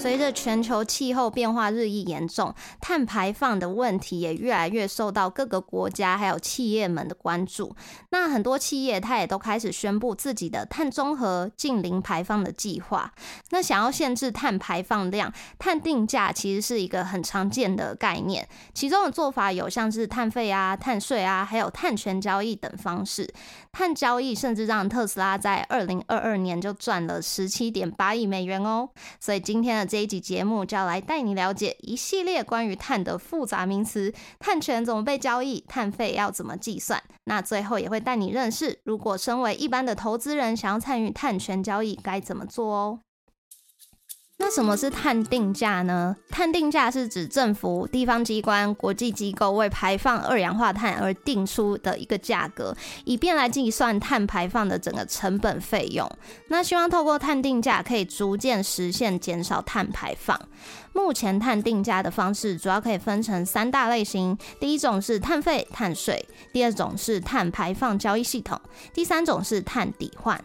随着全球气候变化日益严重，碳排放的问题也越来越受到各个国家还有企业们的关注。那很多企业它也都开始宣布自己的碳中和、近零排放的计划。那想要限制碳排放量，碳定价其实是一个很常见的概念。其中的做法有像是碳费啊、碳税啊，还有碳权交易等方式。碳交易甚至让特斯拉在二零二二年就赚了十七点八亿美元哦。所以今天的。这一集节目就要来带你了解一系列关于碳的复杂名词，碳权怎么被交易，碳费要怎么计算。那最后也会带你认识，如果身为一般的投资人想要参与碳权交易，该怎么做哦。那什么是碳定价呢？碳定价是指政府、地方机关、国际机构为排放二氧化碳而定出的一个价格，以便来计算碳排放的整个成本费用。那希望透过碳定价，可以逐渐实现减少碳排放。目前碳定价的方式主要可以分成三大类型：第一种是碳费、碳税；第二种是碳排放交易系统；第三种是碳抵换。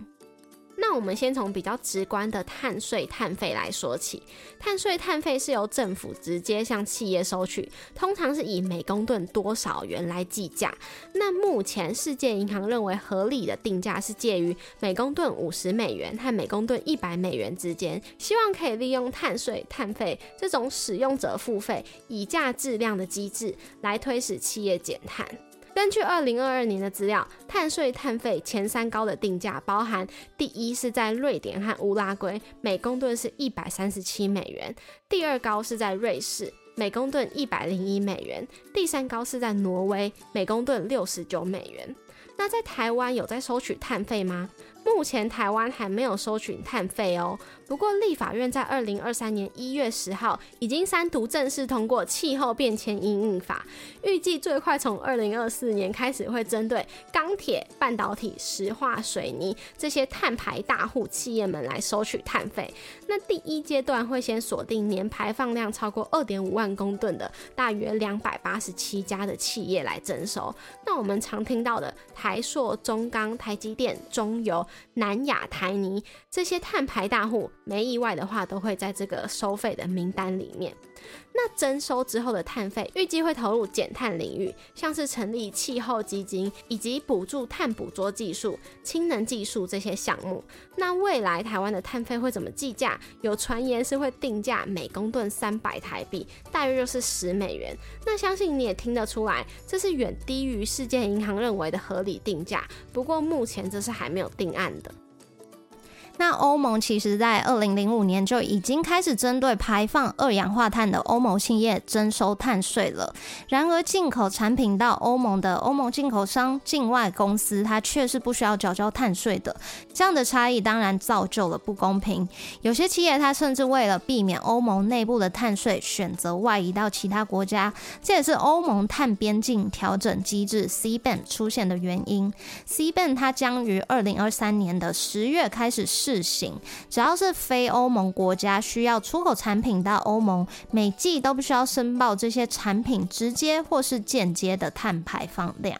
那我们先从比较直观的碳税、碳费来说起。碳税、碳费是由政府直接向企业收取，通常是以每公吨多少元来计价。那目前世界银行认为合理的定价是介于每公吨五十美元和每公吨一百美元之间，希望可以利用碳税、碳费这种使用者付费、以价质量的机制来推使企业减碳。根据二零二二年的资料，碳税、碳费前三高的定价包含：第一是在瑞典和乌拉圭，每公吨是一百三十七美元；第二高是在瑞士，每公吨一百零一美元；第三高是在挪威，每公吨六十九美元。那在台湾有在收取碳费吗？目前台湾还没有收取碳费哦。不过立法院在二零二三年一月十号已经三读正式通过《气候变迁应应法》，预计最快从二零二四年开始会针对钢铁、半导体、石化、水泥这些碳排大户企业们来收取碳费。那第一阶段会先锁定年排放量超过二点五万公吨的大约两百八十七家的企业来征收。那我们常听到的台塑、中钢、台积电、中油。南亚、台泥这些碳排大户，没意外的话，都会在这个收费的名单里面。那征收之后的碳费，预计会投入减碳领域，像是成立气候基金，以及补助碳捕捉技术、氢能技术这些项目。那未来台湾的碳费会怎么计价？有传言是会定价每公吨三百台币，大约就是十美元。那相信你也听得出来，这是远低于世界银行认为的合理定价。不过目前这是还没有定案的。那欧盟其实，在二零零五年就已经开始针对排放二氧化碳的欧盟企业征收碳税了。然而，进口产品到欧盟的欧盟进口商、境外公司，它却是不需要缴交碳税的。这样的差异当然造就了不公平。有些企业，它甚至为了避免欧盟内部的碳税，选择外移到其他国家。这也是欧盟碳边境调整机制 （CBAM） 出现的原因。CBAM 它将于二零二三年的十月开始。试行，只要是非欧盟国家需要出口产品到欧盟，每季都不需要申报这些产品直接或是间接的碳排放量。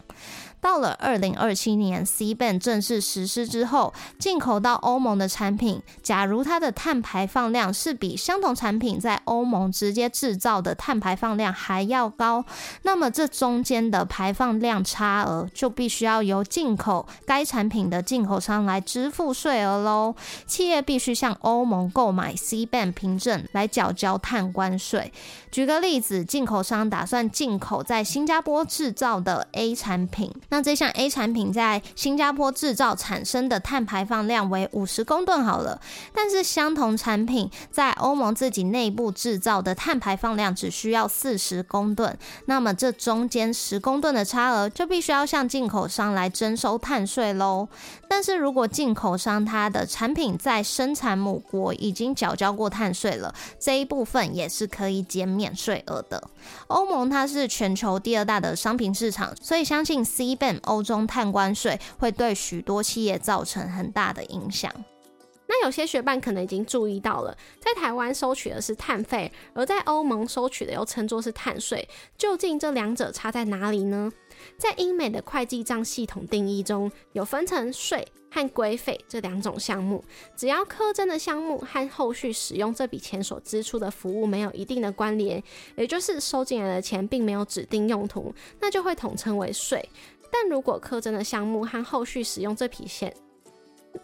到了二零二七年，CBAM 正式实施之后，进口到欧盟的产品，假如它的碳排放量是比相同产品在欧盟直接制造的碳排放量还要高，那么这中间的排放量差额就必须要由进口该产品的进口商来支付税额喽。企业必须向欧盟购买 CBAM 凭证来缴交碳关税。举个例子，进口商打算进口在新加坡制造的 A 产品。那这项 A 产品在新加坡制造产生的碳排放量为五十公吨好了，但是相同产品在欧盟自己内部制造的碳排放量只需要四十公吨，那么这中间十公吨的差额就必须要向进口商来征收碳税喽。但是如果进口商它的产品在生产母国已经缴交过碳税了，这一部分也是可以减免税额的。欧盟它是全球第二大的商品市场，所以相信 C 欧中碳关税会对许多企业造成很大的影响。那有些学伴可能已经注意到了，在台湾收取的是碳费，而在欧盟收取的又称作是碳税。究竟这两者差在哪里呢？在英美的会计账系统定义中，有分成税和规费这两种项目。只要课征的项目和后续使用这笔钱所支出的服务没有一定的关联，也就是收进来的钱并没有指定用途，那就会统称为税。但如果课征的项目和后续使用这笔钱，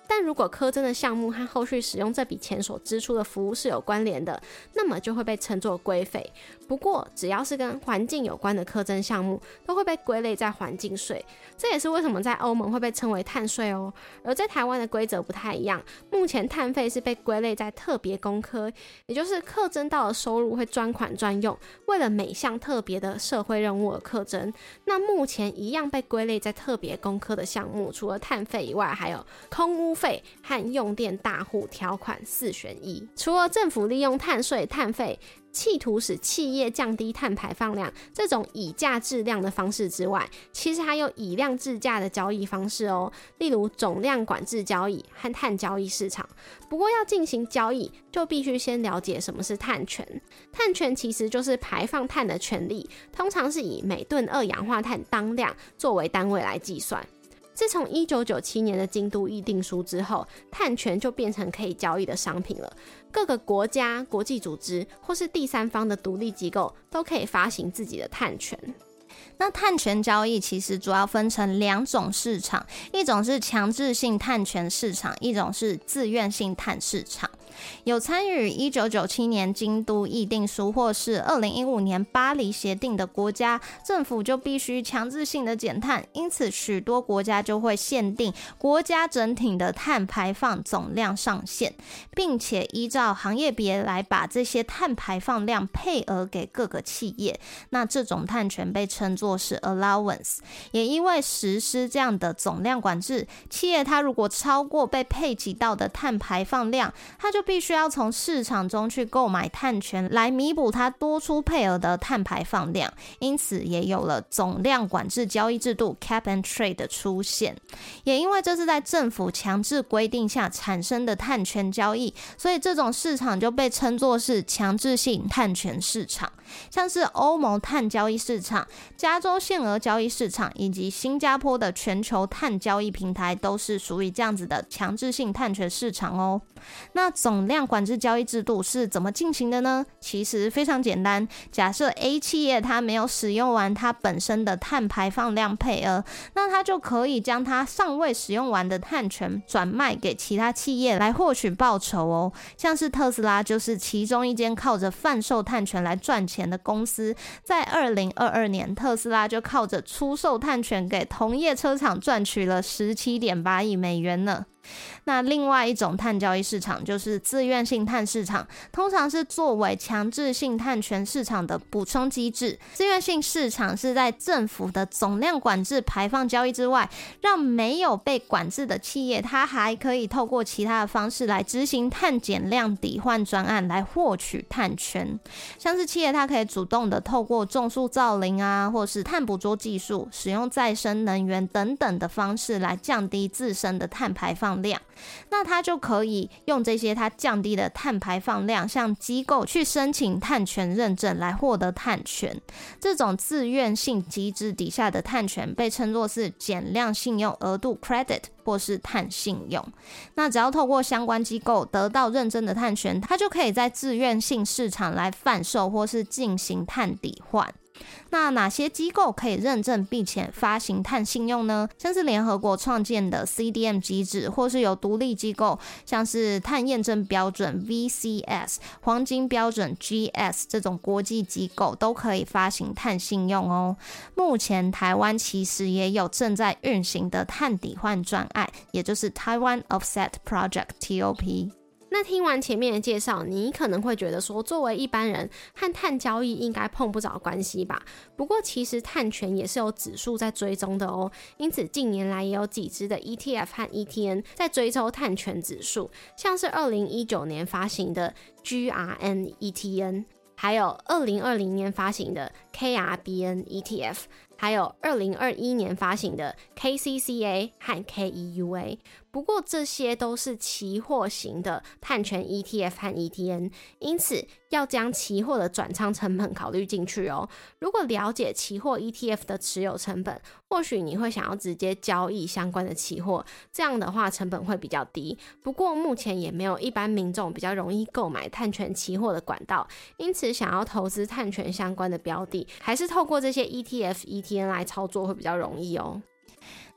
但如果科真的项目和后续使用这笔钱所支出的服务是有关联的，那么就会被称作规费。不过，只要是跟环境有关的课征项目，都会被归类在环境税。这也是为什么在欧盟会被称为碳税哦。而在台湾的规则不太一样，目前碳费是被归类在特别工科，也就是课征到的收入会专款专用，为了每项特别的社会任务而课征。那目前一样被归类在特别工科的项目，除了碳费以外，还有空。污费和用电大户条款四选一。除了政府利用碳税、碳费，企图使企业降低碳排放量这种以价质量的方式之外，其实还有以量制价的交易方式哦。例如总量管制交易和碳交易市场。不过要进行交易，就必须先了解什么是碳权。碳权其实就是排放碳的权利，通常是以每吨二氧化碳当量作为单位来计算。自从一九九七年的京都议定书之后，碳权就变成可以交易的商品了。各个国家、国际组织或是第三方的独立机构都可以发行自己的碳权。那碳权交易其实主要分成两种市场，一种是强制性碳权市场，一种是自愿性碳市场。有参与一九九七年京都议定书或是二零一五年巴黎协定的国家，政府就必须强制性的减碳，因此许多国家就会限定国家整体的碳排放总量上限，并且依照行业别来把这些碳排放量配额给各个企业。那这种碳权被称作是 allowance。也因为实施这样的总量管制，企业它如果超过被配给到的碳排放量，它就就必须要从市场中去购买碳权来弥补它多出配额的碳排放量，因此也有了总量管制交易制度 （cap and trade） 的出现。也因为这是在政府强制规定下产生的碳权交易，所以这种市场就被称作是强制性碳权市场。像是欧盟碳交易市场、加州限额交易市场以及新加坡的全球碳交易平台，都是属于这样子的强制性碳权市场哦。那总量管制交易制度是怎么进行的呢？其实非常简单。假设 A 企业它没有使用完它本身的碳排放量配额，那它就可以将它尚未使用完的碳权转卖给其他企业来获取报酬哦。像是特斯拉就是其中一间靠着贩售碳权来赚钱前的公司。在二零二二年，特斯拉就靠着出售碳权给同业车厂赚取了十七点八亿美元呢。那另外一种碳交易市场就是自愿性碳市场，通常是作为强制性碳权市场的补充机制。自愿性市场是在政府的总量管制排放交易之外，让没有被管制的企业，它还可以透过其他的方式来执行碳减量抵换专案来获取碳权。像是企业，它可以主动的透过种树造林啊，或是碳捕捉技术、使用再生能源等等的方式来降低自身的碳排放。量，那它就可以用这些它降低的碳排放量，向机构去申请碳权认证来获得碳权。这种自愿性机制底下的碳权被称作是减量信用额度 （credit） 或是碳信用。那只要透过相关机构得到认证的碳权，它就可以在自愿性市场来贩售或是进行碳抵换。那哪些机构可以认证并且发行碳信用呢？像是联合国创建的 CDM 机制，或是有独立机构，像是碳验证标准 VCS、黄金标准 GS 这种国际机构都可以发行碳信用哦。目前台湾其实也有正在运行的碳抵换专案，也就是台湾 Offset Project（TOP）。那听完前面的介绍，你可能会觉得说，作为一般人和碳交易应该碰不着关系吧？不过其实碳权也是有指数在追踪的哦，因此近年来也有几只的 ETF 和 ETN 在追踪碳权指数，像是二零一九年发行的 GRN ETN，还有二零二零年发行的 KRBN ETF，还有二零二一年发行的 KCCA 和 KEUA。不过这些都是期货型的碳权 ETF 和 ETN，因此要将期货的转仓成本考虑进去哦。如果了解期货 ETF 的持有成本，或许你会想要直接交易相关的期货，这样的话成本会比较低。不过目前也没有一般民众比较容易购买碳权期货的管道，因此想要投资碳权相关的标的，还是透过这些 ETF、ETN 来操作会比较容易哦。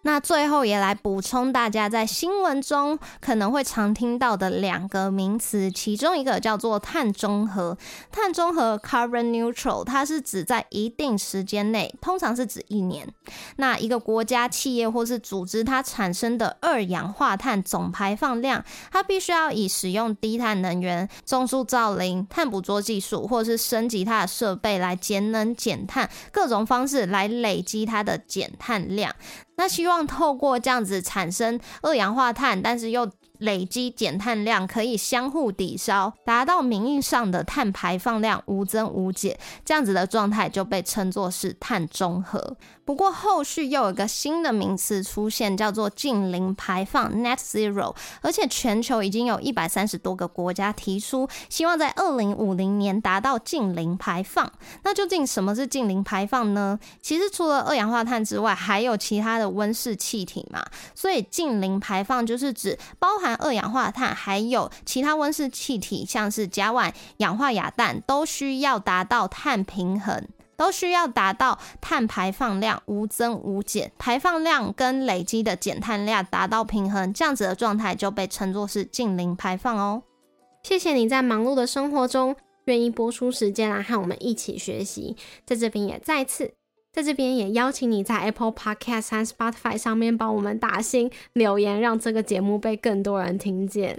那最后也来补充大家在新闻中可能会常听到的两个名词，其中一个叫做碳中和。碳中和 （carbon neutral） 它是指在一定时间内，通常是指一年，那一个国家、企业或是组织它产生的二氧化碳总排放量，它必须要以使用低碳能源、种树造林、碳捕捉技术，或是升级它的设备来节能减碳，各种方式来累积它的减碳量。那希望透过这样子产生二氧化碳，但是又累积减碳量，可以相互抵消，达到名义上的碳排放量无增无减，这样子的状态就被称作是碳中和。不过后续又有一个新的名词出现，叫做近零排放 （Net Zero），而且全球已经有一百三十多个国家提出，希望在二零五零年达到近零排放。那究竟什么是近零排放呢？其实除了二氧化碳之外，还有其他的温室气体嘛。所以近零排放就是指包含二氧化碳，还有其他温室气体，像是甲烷、氧化亚氮，都需要达到碳平衡。都需要达到碳排放量无增无减，排放量跟累积的减碳量达到平衡，这样子的状态就被称作是近零排放哦。谢谢你在忙碌的生活中愿意播出时间来和我们一起学习，在这边也再次在这边也邀请你在 Apple Podcast 和 Spotify 上面帮我们打新留言，让这个节目被更多人听见。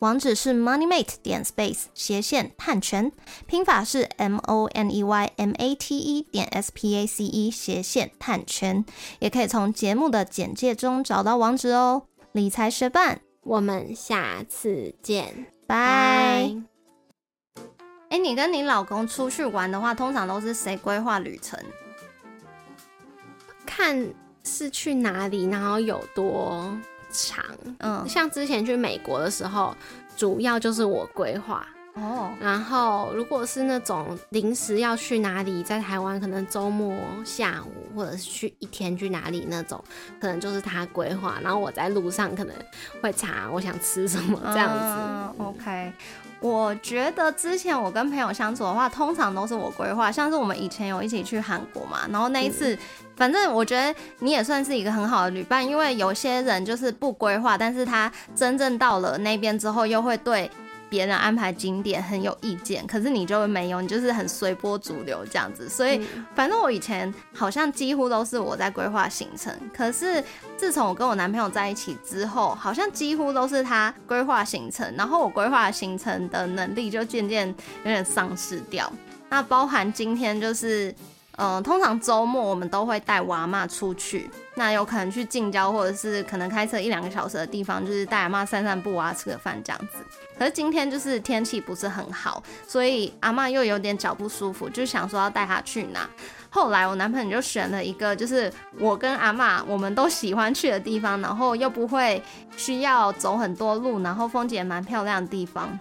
网址是 moneymate 点 space 斜线探权，拼法是 m o n e y m a t e 点 s p a c e 斜线探权，也可以从节目的简介中找到网址哦。理财学伴，我们下次见，拜。哎，你跟你老公出去玩的话，通常都是谁规划旅程？看是去哪里，然后有多。长，嗯，像之前去美国的时候，主要就是我规划哦。然后如果是那种临时要去哪里，在台湾可能周末下午，或者是去一天去哪里那种，可能就是他规划。然后我在路上可能会查我想吃什么这样子。OK。我觉得之前我跟朋友相处的话，通常都是我规划。像是我们以前有一起去韩国嘛，然后那一次，反正我觉得你也算是一个很好的旅伴，因为有些人就是不规划，但是他真正到了那边之后，又会对。别人安排景点很有意见，可是你就没有，你就是很随波逐流这样子。所以反正我以前好像几乎都是我在规划行程，可是自从我跟我男朋友在一起之后，好像几乎都是他规划行程，然后我规划行程的能力就渐渐有点丧失掉。那包含今天就是。嗯，通常周末我们都会带娃妈出去，那有可能去近郊，或者是可能开车一两个小时的地方，就是带阿妈散散步啊，吃个饭这样子。可是今天就是天气不是很好，所以阿妈又有点脚不舒服，就想说要带她去哪。后来我男朋友就选了一个，就是我跟阿妈我们都喜欢去的地方，然后又不会需要走很多路，然后风景也蛮漂亮的地方。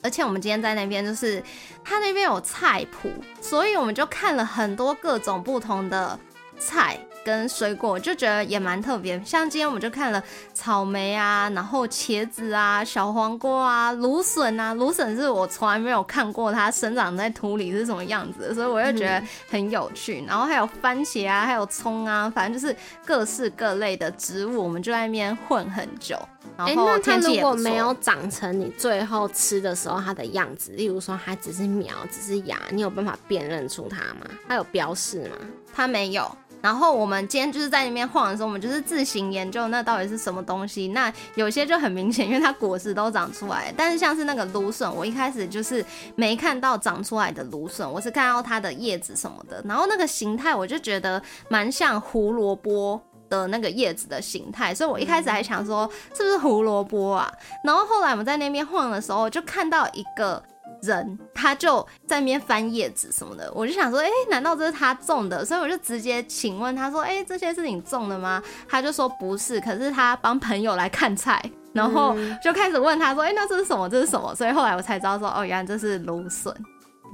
而且我们今天在那边，就是他那边有菜谱，所以我们就看了很多各种不同的菜。跟水果就觉得也蛮特别，像今天我们就看了草莓啊，然后茄子啊、小黄瓜啊、芦笋啊，芦笋是我从来没有看过它生长在土里是什么样子，所以我就觉得很有趣。然后还有番茄啊，还有葱啊，反正就是各式各类的植物，我们就在那边混很久。哎，那它如果没有长成你最后吃的时候它的样子，例如说它只是苗，只是芽，你有办法辨认出它吗？它有标示吗？它没有。然后我们今天就是在那边晃的时候，我们就是自行研究那到底是什么东西。那有些就很明显，因为它果实都长出来。但是像是那个芦笋，我一开始就是没看到长出来的芦笋，我是看到它的叶子什么的。然后那个形态，我就觉得蛮像胡萝卜的那个叶子的形态，所以我一开始还想说是不是胡萝卜啊。然后后来我们在那边晃的时候，就看到一个。人他就在那边翻叶子什么的，我就想说，哎，难道这是他种的？所以我就直接请问他说，哎，这些是你种的吗？他就说不是，可是他帮朋友来看菜，然后就开始问他说，哎，那这是什么？这是什么？所以后来我才知道说，哦，原来这是芦笋。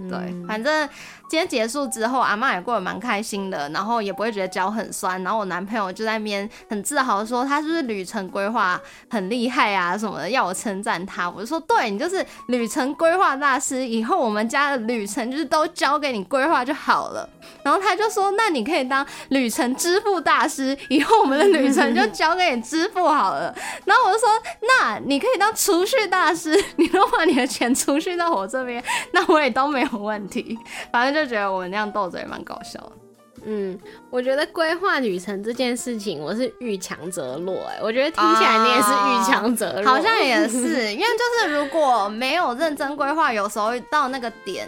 对，反正今天结束之后，阿妈也过得蛮开心的，然后也不会觉得脚很酸。然后我男朋友就在那边很自豪说，他是不是旅程规划很厉害啊什么的，要我称赞他。我就说，对你就是旅程规划大师，以后我们家的旅程就是都交给你规划就好了。然后他就说，那你可以当旅程支付大师，以后我们的旅程就交给你支付好了。然后我就说，那你可以当储蓄大师，你都把你的钱储蓄到我这边，那我也都没。有问题，反正就觉得我们那样斗嘴蛮搞笑的。嗯，我觉得规划旅程这件事情，我是遇强则弱。哎，我觉得听起来你也是遇强则弱，好像也是，因为就是如果没有认真规划，有时候到那个点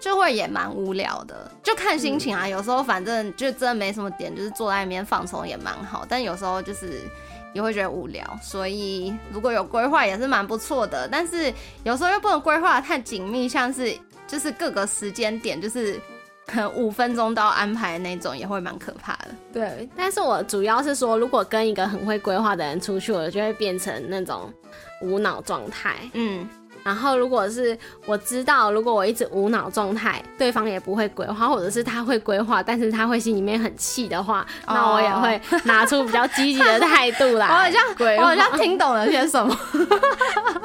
就会也蛮无聊的，就看心情啊。有时候反正就真的没什么点，就是坐在那边放松也蛮好，但有时候就是也会觉得无聊，所以如果有规划也是蛮不错的。但是有时候又不能规划太紧密，像是。就是各个时间点，就是可 能五分钟都要安排的那种，也会蛮可怕的。对，但是我主要是说，如果跟一个很会规划的人出去，我就会变成那种无脑状态。嗯，然后如果是我知道，如果我一直无脑状态，对方也不会规划，或者是他会规划，但是他会心里面很气的话，那我也会拿出比较积极的态度来。我好像，我好像听懂了些什么。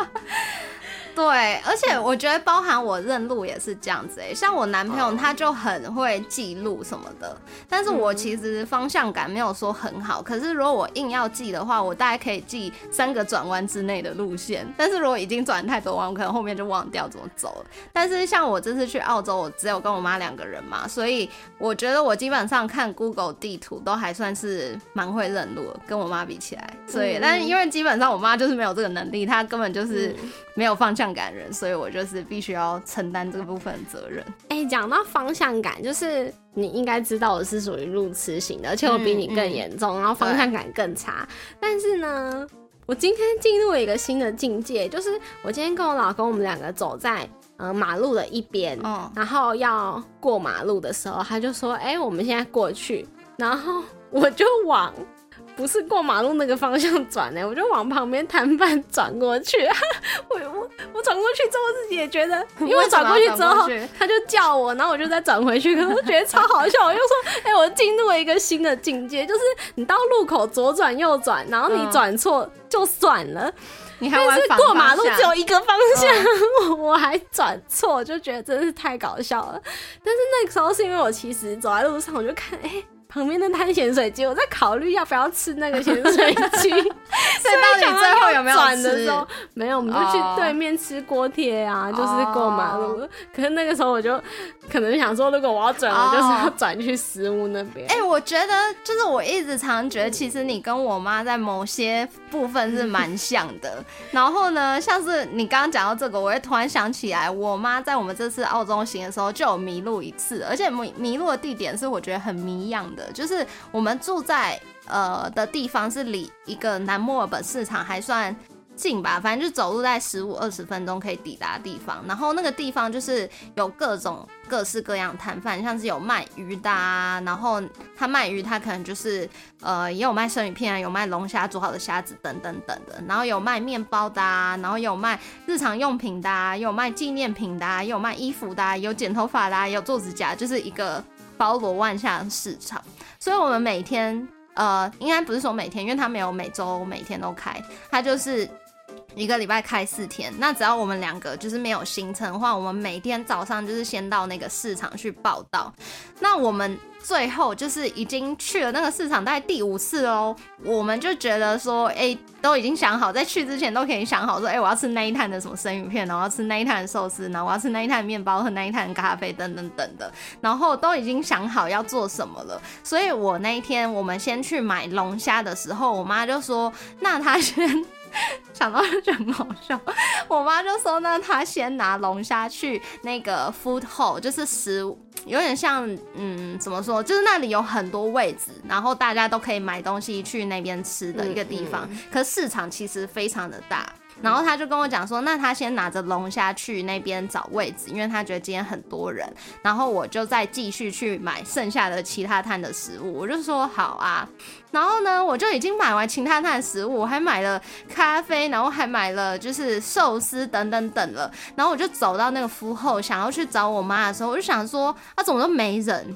对，而且我觉得包含我认路也是这样子哎，像我男朋友他就很会记录什么的，但是我其实方向感没有说很好。可是如果我硬要记的话，我大概可以记三个转弯之内的路线。但是如果已经转太多弯，我可能后面就忘掉怎么走了。但是像我这次去澳洲，我只有跟我妈两个人嘛，所以我觉得我基本上看 Google 地图都还算是蛮会认路，跟我妈比起来。所以，但是因为基本上我妈就是没有这个能力，她根本就是没有方向。感人，所以我就是必须要承担这个部分的责任。哎，讲到方向感，就是你应该知道我是属于路痴型的，而且我比你更严重，然后方向感更差。但是呢，我今天进入了一个新的境界，就是我今天跟我老公，我们两个走在嗯马路的一边，然后要过马路的时候，他就说：“哎，我们现在过去。”然后我就往。不是过马路那个方向转呢，我就往旁边摊贩转过去。我我我转过去之后，自己也觉得，因为转过去之后，他就叫我，然后我就再转回去。可是觉得超好笑，我就说：“ 哎，我进入了一个新的境界，就是你到路口左转右转，然后你转错就算了，你还是过马路只有一个方向，我还转错，就觉得真是太搞笑了。但是那个时候是因为我其实走在路上，我就看，哎。旁边的摊咸水鸡，我在考虑要不要吃那个咸水鸡。所以到底最后有没有转的时候，没有，我们就去对面吃锅贴啊，就是过马路。可是那个时候我就可能想说，如果我要转，我就是要转去食物那边。哎，我觉得就是我一直常觉得，其实你跟我妈在某些部分是蛮像的。然后呢，像是你刚刚讲到这个，我也突然想起来，我妈在我们这次澳洲行的时候就有迷路一次，而且迷迷路的地点是我觉得很迷样的。就是我们住在呃的地方是离一个南墨尔本市场还算近吧，反正就走路在十五二十分钟可以抵达地方。然后那个地方就是有各种各式各样摊贩，像是有卖鱼的，啊，然后他卖鱼，他可能就是呃也有卖生鱼片啊，有卖龙虾煮好的虾子等等等的，然后有卖面包的，啊，然后有卖日常用品的，啊，有卖纪念品的，啊，有卖衣服的，啊有剪头发的，啊有做指甲，就是一个。包罗万象市场，所以我们每天，呃，应该不是说每天，因为它没有每周每天都开，它就是一个礼拜开四天，那只要我们两个就是没有行程的话，我们每天早上就是先到那个市场去报道。那我们最后就是已经去了那个市场，大概第五次哦，我们就觉得说，哎，都已经想好，在去之前都可以想好说，哎，我要吃那一摊的什么生鱼片，然后要吃那一摊的寿司，然后我要吃那一摊面包和那一摊咖啡等等等的，然后都已经想好要做什么了。所以我那一天我们先去买龙虾的时候，我妈就说，那她先。想到就很好笑，我妈就说呢，她先拿龙虾去那个 food hall，就是食物有点像，嗯，怎么说，就是那里有很多位置，然后大家都可以买东西去那边吃的一个地方。可市场其实非常的大。然后他就跟我讲说，那他先拿着龙虾去那边找位置，因为他觉得今天很多人。然后我就再继续去买剩下的其他摊的食物。我就说好啊。然后呢，我就已经买完其他摊食物，我还买了咖啡，然后还买了就是寿司等等等了。然后我就走到那个夫后，想要去找我妈的时候，我就想说，啊，怎么都没人。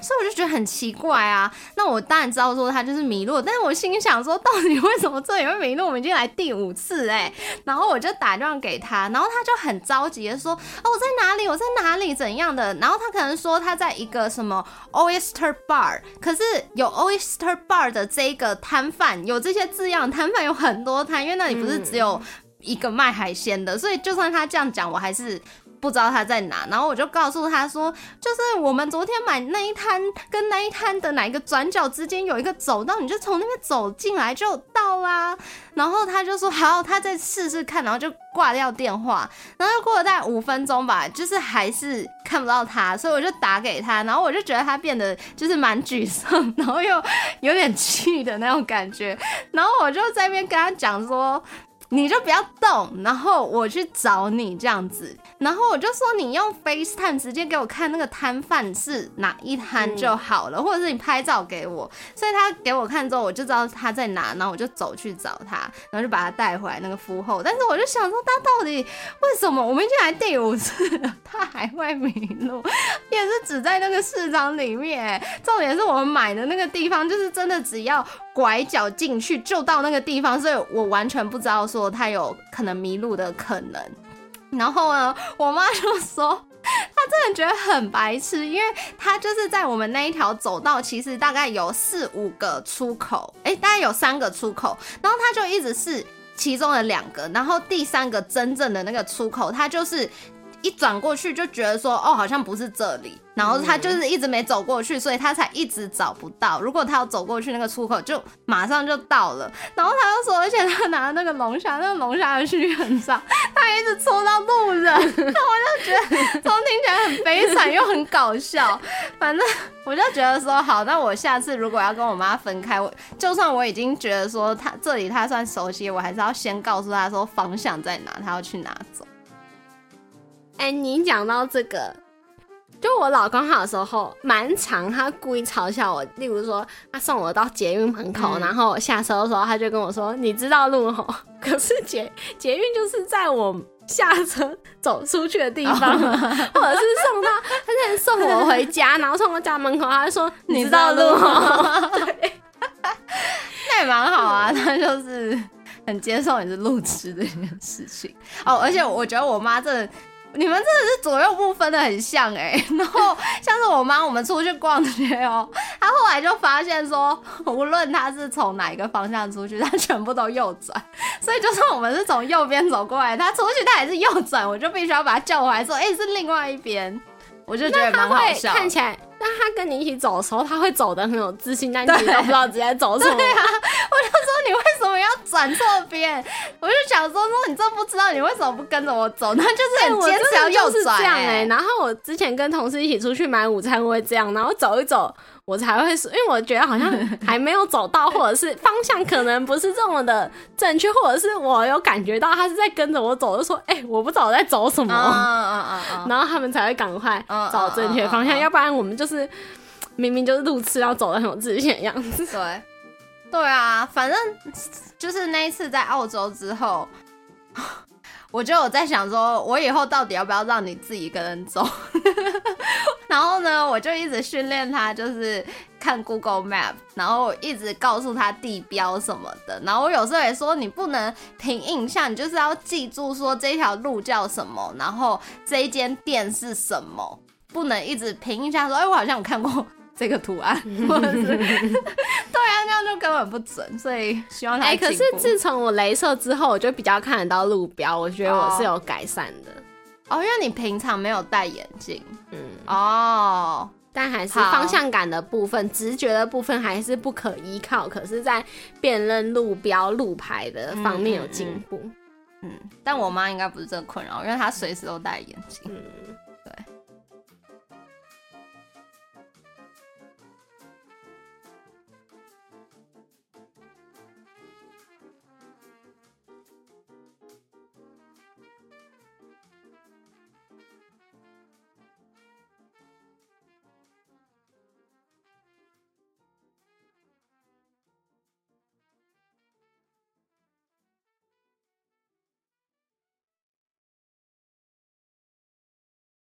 所以我就觉得很奇怪啊，那我当然知道说他就是迷路，但是我心想说，到底为什么这里会迷路？我们已经来第五次哎，然后我就打电话给他，然后他就很着急的说，哦，我在哪里？我在哪里？怎样的？然后他可能说他在一个什么 oyster bar，可是有 oyster bar 的这个摊贩，有这些字样摊贩有很多摊，因为那里不是只有一个卖海鲜的，所以就算他这样讲，我还是。不知道他在哪，然后我就告诉他说，就是我们昨天买那一摊跟那一摊的哪一个转角之间有一个走道，你就从那边走进来就到啦。然后他就说好，他再试试看，然后就挂掉电话。然后又过了大概五分钟吧，就是还是看不到他，所以我就打给他，然后我就觉得他变得就是蛮沮丧，然后又有点气的那种感觉。然后我就在那边跟他讲说。你就不要动，然后我去找你这样子，然后我就说你用 FaceTime 直接给我看那个摊贩是哪一摊就好了，或者是你拍照给我。所以他给我看之后，我就知道他在哪，然后我就走去找他，然后就把他带回来那个服后。但是我就想说，他到底为什么我们已经来第五次了，他还会迷路？也是只在那个市场里面，重点是我们买的那个地方，就是真的只要拐角进去就到那个地方，所以我完全不知道。说他有可能迷路的可能，然后呢，我妈就说 她真的觉得很白痴，因为她就是在我们那一条走道，其实大概有四五个出口，哎，大概有三个出口，然后她就一直是其中的两个，然后第三个真正的那个出口，她就是一转过去就觉得说，哦，好像不是这里。然后他就是一直没走过去，所以他才一直找不到。如果他要走过去那个出口，就马上就到了。然后他又说，而且他拿那个龙虾，那个龙虾的须很脏，他一直戳到路人。那我就觉得，从听起来很悲惨又很搞笑。反正我就觉得说，好，那我下次如果要跟我妈分开，我就算我已经觉得说他这里他算熟悉，我还是要先告诉他说方向在哪，他要去哪走。哎，你讲到这个。就我老公好的时候蛮长，他故意嘲笑我。例如说，他送我到捷运门口，然后下车的时候，他就跟我说：“你知道路吼？可是捷捷运就是在我下车走出去的地方，或者是送到他现在送我回家，然后送到家门口，他就说你知道路吼？那也蛮好啊，他就是很接受你是路痴这件事情哦。而且我觉得我妈这。你们真的是左右不分的很像哎，然后像是我妈，我们出去逛街哦，她后来就发现说，无论她是从哪一个方向出去，她全部都右转，所以就算我们是从右边走过来，她出去她也是右转，我就必须要把她叫回来，说，哎，是另外一边，我就觉得蛮好笑，看起来。但他跟你一起走的时候，他会走的很有自信，但你 都不知道自己在走什么。对啊，我就说你为什么要转错边？我就想说说你这不知道，你为什么不跟着我走？那就是很坚持要右转哎。然后我之前跟同事一起出去买午餐，会这样，然后走一走。我才会是，因为我觉得好像 还没有走到，或者是方向可能不是这么的正确，或者是我有感觉到他是在跟着我走，就说：“哎，我不知道我在走什么。”然后他们才会赶快找正确方向，要不然我们就是明明就是路痴，要走的很有自信的样子。对，对啊，反正就是那一次在澳洲之后。我就有在想说，我以后到底要不要让你自己一个人走？然后呢，我就一直训练他，就是看 Google Map，然后一直告诉他地标什么的。然后我有时候也说，你不能凭印象，你就是要记住说这条路叫什么，然后这一间店是什么，不能一直凭印象说，哎，我好像有看过这个图案，或者是 对啊，那样就根本不准。所以希望他。哎，可是自从我镭射之后，我就比较看得到路标，我觉得我是有改善的。哦，因为你平常没有戴眼镜，嗯，哦，但还是方向感的部分、直觉的部分还是不可依靠。可是，在辨认路标、路牌的方面有进步，嗯，但我妈应该不是这个困扰，因为她随时都戴眼镜。嗯，